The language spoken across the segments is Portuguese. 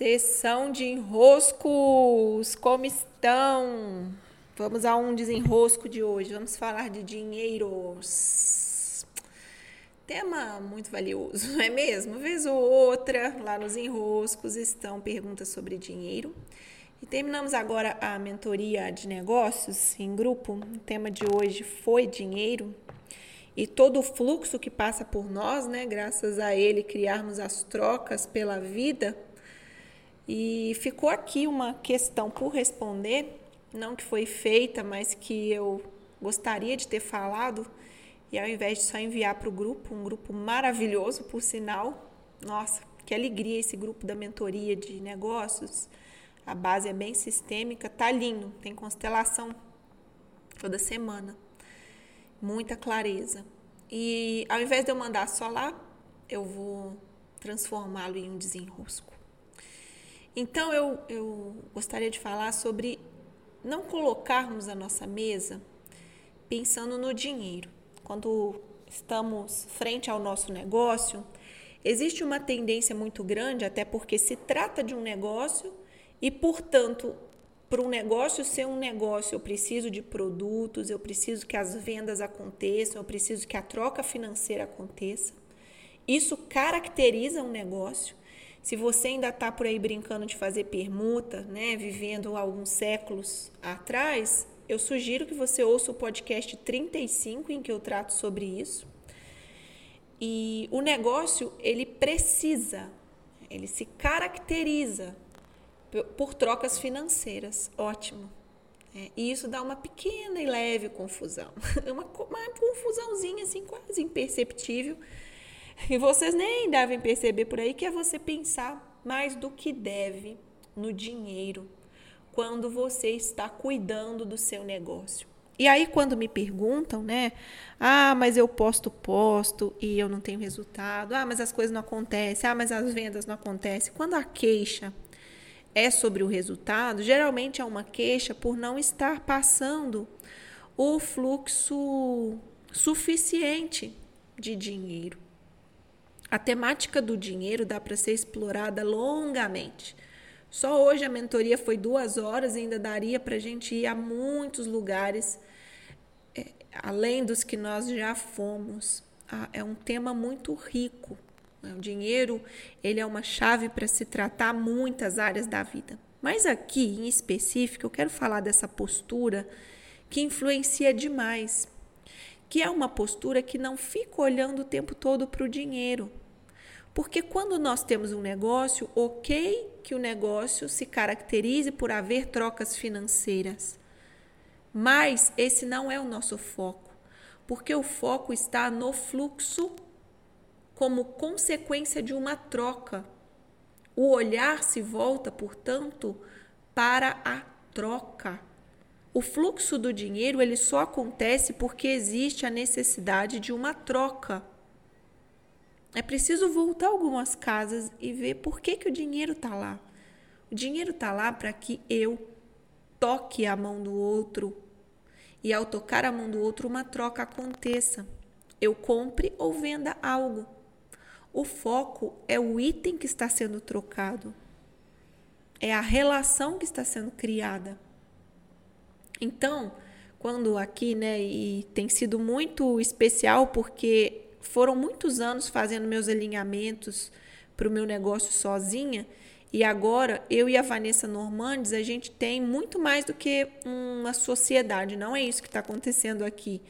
Sessão de enroscos, como estão? Vamos a um desenrosco de hoje. Vamos falar de dinheiros. Tema muito valioso, não é mesmo? Vez ou outra, lá nos enroscos estão perguntas sobre dinheiro. E terminamos agora a mentoria de negócios em grupo. O tema de hoje foi dinheiro e todo o fluxo que passa por nós, né? Graças a ele criarmos as trocas pela vida. E ficou aqui uma questão por responder não que foi feita, mas que eu gostaria de ter falado, e ao invés de só enviar para o grupo, um grupo maravilhoso, por sinal, nossa, que alegria esse grupo da mentoria de negócios. A base é bem sistêmica, tá lindo, tem constelação toda semana. Muita clareza. E ao invés de eu mandar só lá, eu vou transformá-lo em um desenrosco. Então eu, eu gostaria de falar sobre não colocarmos a nossa mesa pensando no dinheiro. Quando estamos frente ao nosso negócio, existe uma tendência muito grande, até porque se trata de um negócio e, portanto, para um negócio ser um negócio, eu preciso de produtos, eu preciso que as vendas aconteçam, eu preciso que a troca financeira aconteça. Isso caracteriza um negócio. Se você ainda está por aí brincando de fazer permuta, né, vivendo alguns séculos atrás, eu sugiro que você ouça o podcast 35 em que eu trato sobre isso. E o negócio, ele precisa, ele se caracteriza por trocas financeiras. Ótimo. É, e isso dá uma pequena e leve confusão. Uma, uma confusãozinha assim, quase imperceptível e vocês nem devem perceber por aí que é você pensar mais do que deve no dinheiro quando você está cuidando do seu negócio. E aí, quando me perguntam, né? Ah, mas eu posto, posto e eu não tenho resultado. Ah, mas as coisas não acontecem. Ah, mas as vendas não acontecem. Quando a queixa é sobre o resultado, geralmente é uma queixa por não estar passando o fluxo suficiente de dinheiro. A temática do dinheiro dá para ser explorada longamente. Só hoje a mentoria foi duas horas e ainda daria para a gente ir a muitos lugares, é, além dos que nós já fomos. Ah, é um tema muito rico. Né? O dinheiro ele é uma chave para se tratar muitas áreas da vida. Mas aqui, em específico, eu quero falar dessa postura que influencia demais, que é uma postura que não fica olhando o tempo todo para o dinheiro, porque quando nós temos um negócio, ok que o negócio se caracterize por haver trocas financeiras. Mas esse não é o nosso foco, porque o foco está no fluxo como consequência de uma troca. O olhar se volta, portanto, para a troca. O fluxo do dinheiro ele só acontece porque existe a necessidade de uma troca. É preciso voltar algumas casas e ver por que, que o dinheiro está lá. O dinheiro está lá para que eu toque a mão do outro e, ao tocar a mão do outro, uma troca aconteça. Eu compre ou venda algo. O foco é o item que está sendo trocado, é a relação que está sendo criada. Então, quando aqui, né, e tem sido muito especial porque foram muitos anos fazendo meus alinhamentos para o meu negócio sozinha. E agora, eu e a Vanessa Normandes, a gente tem muito mais do que uma sociedade. Não é isso que está acontecendo aqui.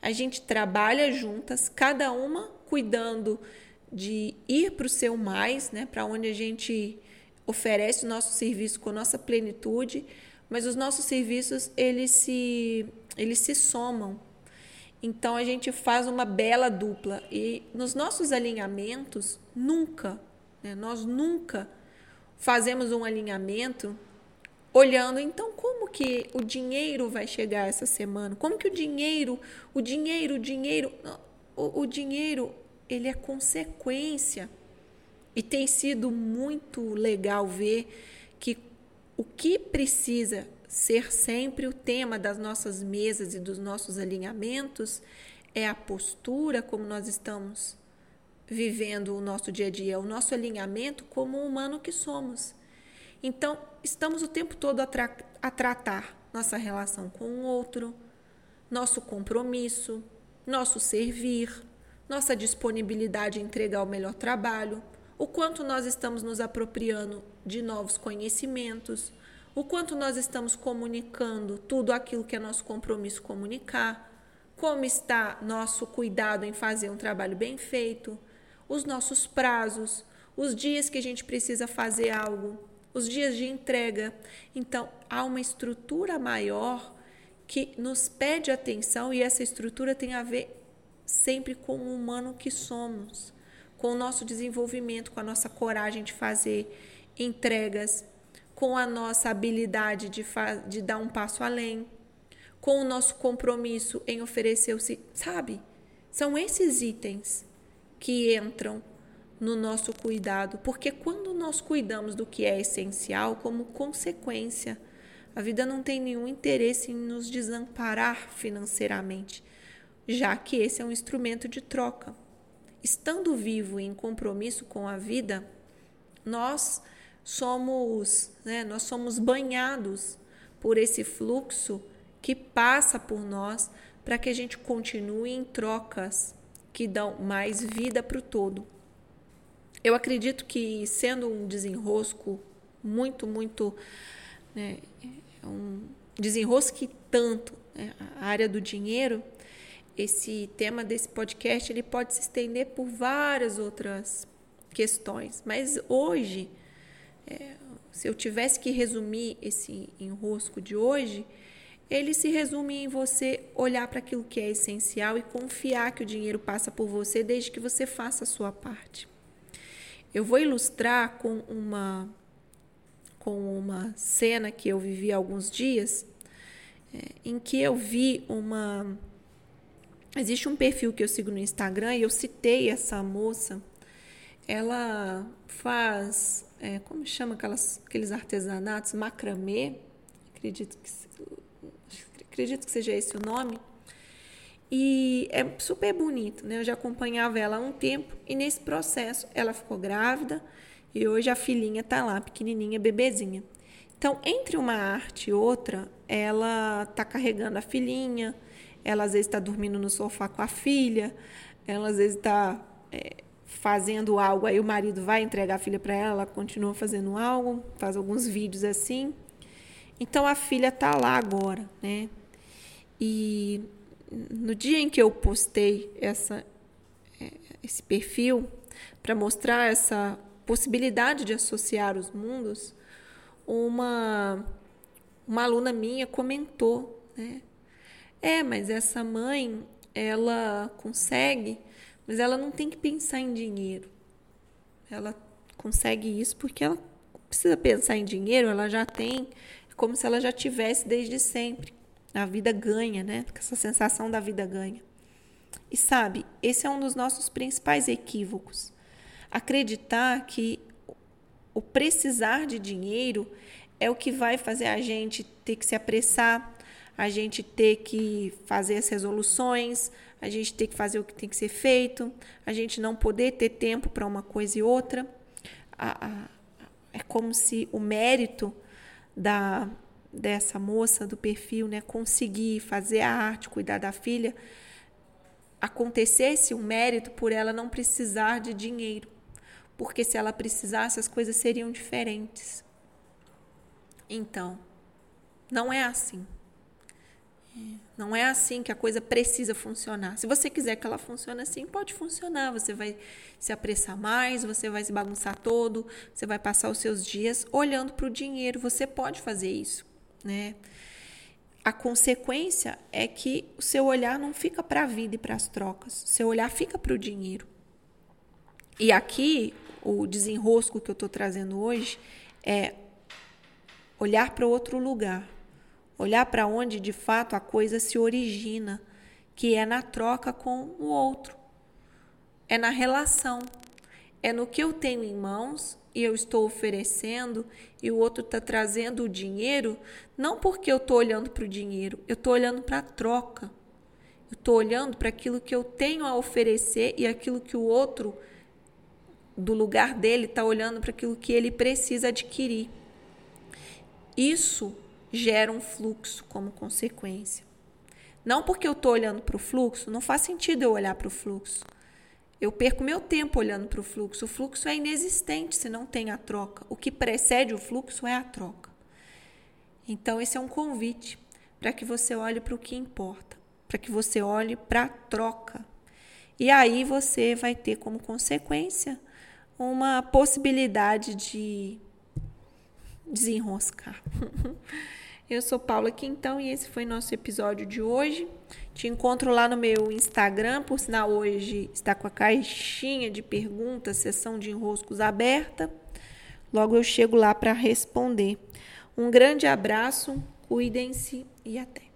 A gente trabalha juntas, cada uma cuidando de ir para o seu mais, né? Para onde a gente oferece o nosso serviço com nossa plenitude, mas os nossos serviços eles se eles se somam. Então a gente faz uma bela dupla. E nos nossos alinhamentos nunca, né, nós nunca fazemos um alinhamento olhando então como que o dinheiro vai chegar essa semana, como que o dinheiro, o dinheiro, o dinheiro, o, o dinheiro ele é consequência. E tem sido muito legal ver que o que precisa ser sempre o tema das nossas mesas e dos nossos alinhamentos é a postura como nós estamos vivendo o nosso dia a dia, o nosso alinhamento como humano que somos. Então, estamos o tempo todo a, tra a tratar nossa relação com o outro, nosso compromisso, nosso servir, nossa disponibilidade em entregar o melhor trabalho, o quanto nós estamos nos apropriando de novos conhecimentos, o quanto nós estamos comunicando tudo aquilo que é nosso compromisso comunicar, como está nosso cuidado em fazer um trabalho bem feito, os nossos prazos, os dias que a gente precisa fazer algo, os dias de entrega. Então, há uma estrutura maior que nos pede atenção e essa estrutura tem a ver sempre com o humano que somos, com o nosso desenvolvimento, com a nossa coragem de fazer entregas, com a nossa habilidade de, de dar um passo além, com o nosso compromisso em oferecer o sabe? São esses itens que entram no nosso cuidado, porque quando nós cuidamos do que é essencial, como consequência, a vida não tem nenhum interesse em nos desamparar financeiramente, já que esse é um instrumento de troca. Estando vivo em compromisso com a vida, nós somos, né, nós somos banhados por esse fluxo que passa por nós para que a gente continue em trocas que dão mais vida para o todo. Eu acredito que sendo um desenrosco muito, muito né, um desenrosque tanto né, a área do dinheiro, esse tema desse podcast ele pode se estender por várias outras questões. Mas hoje, é, se eu tivesse que resumir esse enrosco de hoje, ele se resume em você olhar para aquilo que é essencial e confiar que o dinheiro passa por você desde que você faça a sua parte. Eu vou ilustrar com uma com uma cena que eu vivi há alguns dias, é, em que eu vi uma existe um perfil que eu sigo no Instagram e eu citei essa moça. Ela faz é, como chama aquelas, aqueles artesanatos macramê, acredito que acredito que seja esse o nome. E é super bonito, né? Eu já acompanhava ela há um tempo e nesse processo ela ficou grávida e hoje a filhinha tá lá, pequenininha, bebezinha. Então, entre uma arte e outra, ela tá carregando a filhinha, ela às vezes está dormindo no sofá com a filha, ela às vezes está é, fazendo algo, aí o marido vai entregar a filha para ela, ela continua fazendo algo, faz alguns vídeos assim. Então a filha tá lá agora, né? E no dia em que eu postei essa, é, esse perfil para mostrar essa possibilidade de associar os mundos, uma, uma aluna minha comentou, né? É, mas essa mãe, ela consegue, mas ela não tem que pensar em dinheiro. Ela consegue isso porque ela precisa pensar em dinheiro, ela já tem, é como se ela já tivesse desde sempre. A vida ganha, né? Essa sensação da vida ganha. E sabe, esse é um dos nossos principais equívocos. Acreditar que o precisar de dinheiro é o que vai fazer a gente ter que se apressar, a gente ter que fazer as resoluções, a gente ter que fazer o que tem que ser feito, a gente não poder ter tempo para uma coisa e outra. é como se o mérito da, dessa moça do perfil, né, conseguir fazer a arte, cuidar da filha, acontecesse um mérito por ela não precisar de dinheiro. Porque se ela precisasse, as coisas seriam diferentes. Então, não é assim. Não é assim que a coisa precisa funcionar. Se você quiser que ela funcione assim, pode funcionar. Você vai se apressar mais, você vai se bagunçar todo, você vai passar os seus dias olhando para o dinheiro. Você pode fazer isso né? A consequência é que o seu olhar não fica para a vida e para as trocas, seu olhar fica para o dinheiro. E aqui, o desenrosco que eu estou trazendo hoje é olhar para outro lugar, olhar para onde de fato a coisa se origina, que é na troca com o outro, é na relação, é no que eu tenho em mãos e eu estou oferecendo e o outro está trazendo o dinheiro, não porque eu estou olhando para o dinheiro, eu estou olhando para a troca. Eu estou olhando para aquilo que eu tenho a oferecer e aquilo que o outro, do lugar dele, está olhando para aquilo que ele precisa adquirir. isso gera um fluxo como consequência. Não porque eu estou olhando para o fluxo, não faz sentido eu olhar para o fluxo. Eu perco meu tempo olhando para o fluxo. O fluxo é inexistente se não tem a troca. O que precede o fluxo é a troca. Então, esse é um convite para que você olhe para o que importa, para que você olhe para a troca. E aí você vai ter como consequência uma possibilidade de desenroscar. Eu sou Paula Quintão e esse foi nosso episódio de hoje. Te encontro lá no meu Instagram, por sinal hoje está com a caixinha de perguntas, sessão de enroscos aberta. Logo eu chego lá para responder. Um grande abraço, cuidem-se e até.